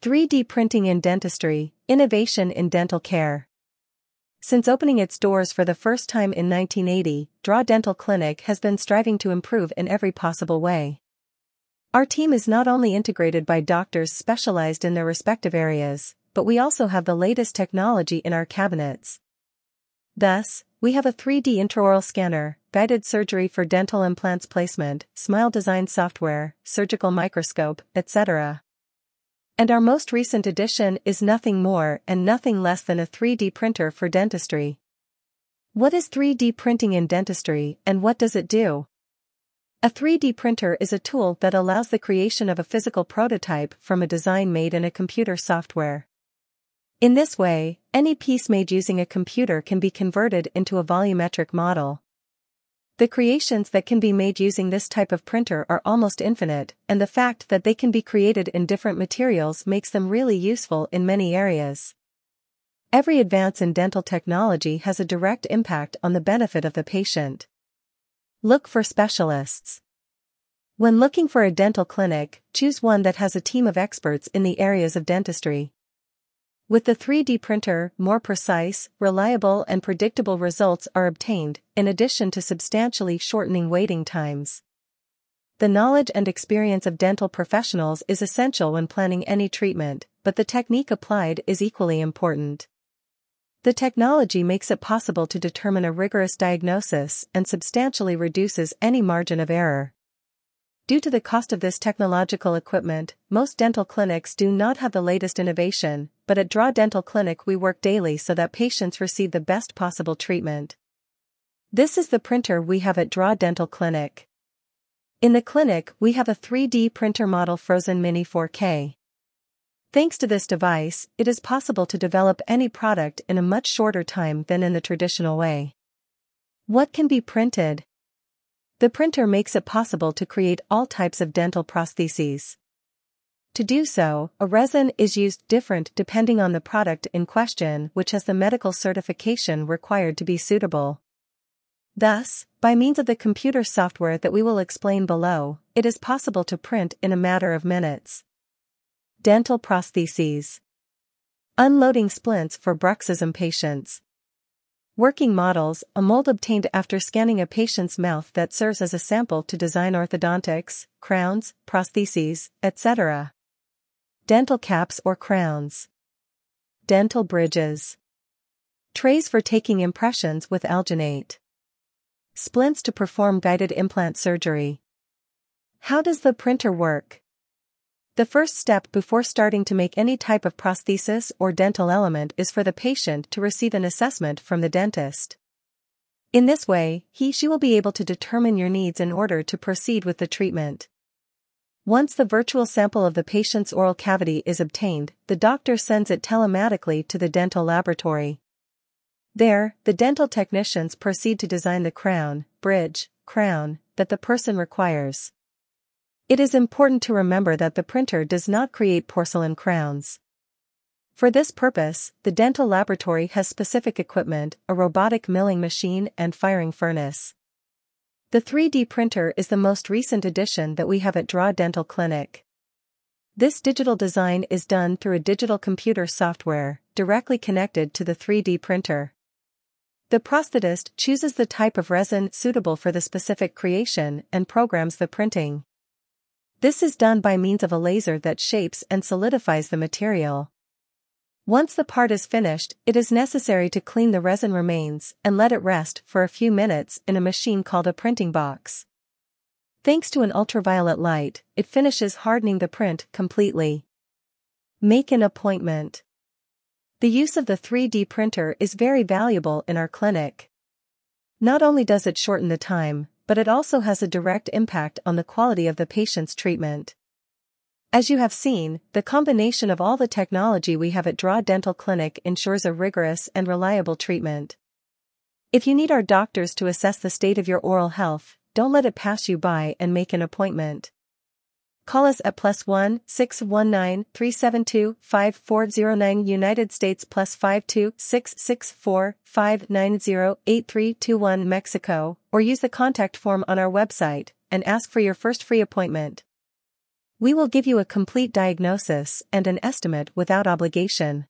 3D printing in dentistry, innovation in dental care. Since opening its doors for the first time in 1980, Draw Dental Clinic has been striving to improve in every possible way. Our team is not only integrated by doctors specialized in their respective areas, but we also have the latest technology in our cabinets. Thus, we have a 3D intraoral scanner, guided surgery for dental implants placement, smile design software, surgical microscope, etc. And our most recent addition is nothing more and nothing less than a 3D printer for dentistry. What is 3D printing in dentistry and what does it do? A 3D printer is a tool that allows the creation of a physical prototype from a design made in a computer software. In this way, any piece made using a computer can be converted into a volumetric model. The creations that can be made using this type of printer are almost infinite, and the fact that they can be created in different materials makes them really useful in many areas. Every advance in dental technology has a direct impact on the benefit of the patient. Look for specialists. When looking for a dental clinic, choose one that has a team of experts in the areas of dentistry. With the 3D printer, more precise, reliable and predictable results are obtained, in addition to substantially shortening waiting times. The knowledge and experience of dental professionals is essential when planning any treatment, but the technique applied is equally important. The technology makes it possible to determine a rigorous diagnosis and substantially reduces any margin of error. Due to the cost of this technological equipment, most dental clinics do not have the latest innovation, but at Draw Dental Clinic we work daily so that patients receive the best possible treatment. This is the printer we have at Draw Dental Clinic. In the clinic, we have a 3D printer model Phrozen Mini 4K. Thanks to this device, it is possible to develop any product in a much shorter time than in the traditional way. What can be printed? The printer makes it possible to create all types of dental prostheses. To do so, a resin is used different depending on the product in question which has the medical certification required to be suitable. Thus, by means of the computer software that we will explain below, it is possible to print in a matter of minutes. Dental prostheses. Unloading splints for bruxism patients. Working models, a mold obtained after scanning a patient's mouth that serves as a sample to design orthodontics, crowns, prostheses, etc. Dental caps or crowns. Dental bridges. Trays for taking impressions with alginate. Splints to perform guided implant surgery. How does the printer work? The first step before starting to make any type of prosthesis or dental element is for the patient to receive an assessment from the dentist. In this way, he she will be able to determine your needs in order to proceed with the treatment. Once the virtual sample of the patient's oral cavity is obtained, the doctor sends it telematically to the dental laboratory. There, the dental technicians proceed to design the crown, bridge, crown, that the person requires. It is important to remember that the printer does not create porcelain crowns. For this purpose, the dental laboratory has specific equipment, a robotic milling machine and firing furnace. The 3D printer is the most recent addition that we have at Draw Dental Clinic. This digital design is done through a digital computer software, directly connected to the 3D printer. The prosthetist chooses the type of resin suitable for the specific creation and programs the printing. This is done by means of a laser that shapes and solidifies the material. Once the part is finished, it is necessary to clean the resin remains and let it rest for a few minutes in a machine called a printing box. Thanks to an ultraviolet light, it finishes hardening the print completely. Make an appointment. The use of the 3D printer is very valuable in our clinic. Not only does it shorten the time, but it also has a direct impact on the quality of the patient's treatment. As you have seen, the combination of all the technology we have at Draw Dental Clinic ensures a rigorous and reliable treatment. If you need our doctors to assess the state of your oral health, don't let it pass you by and make an appointment. Call us at plus 1 619 372 5409 United States plus 52 664 590 8321 Mexico, or use the contact form on our website and ask for your first free appointment. We will give you a complete diagnosis and an estimate without obligation.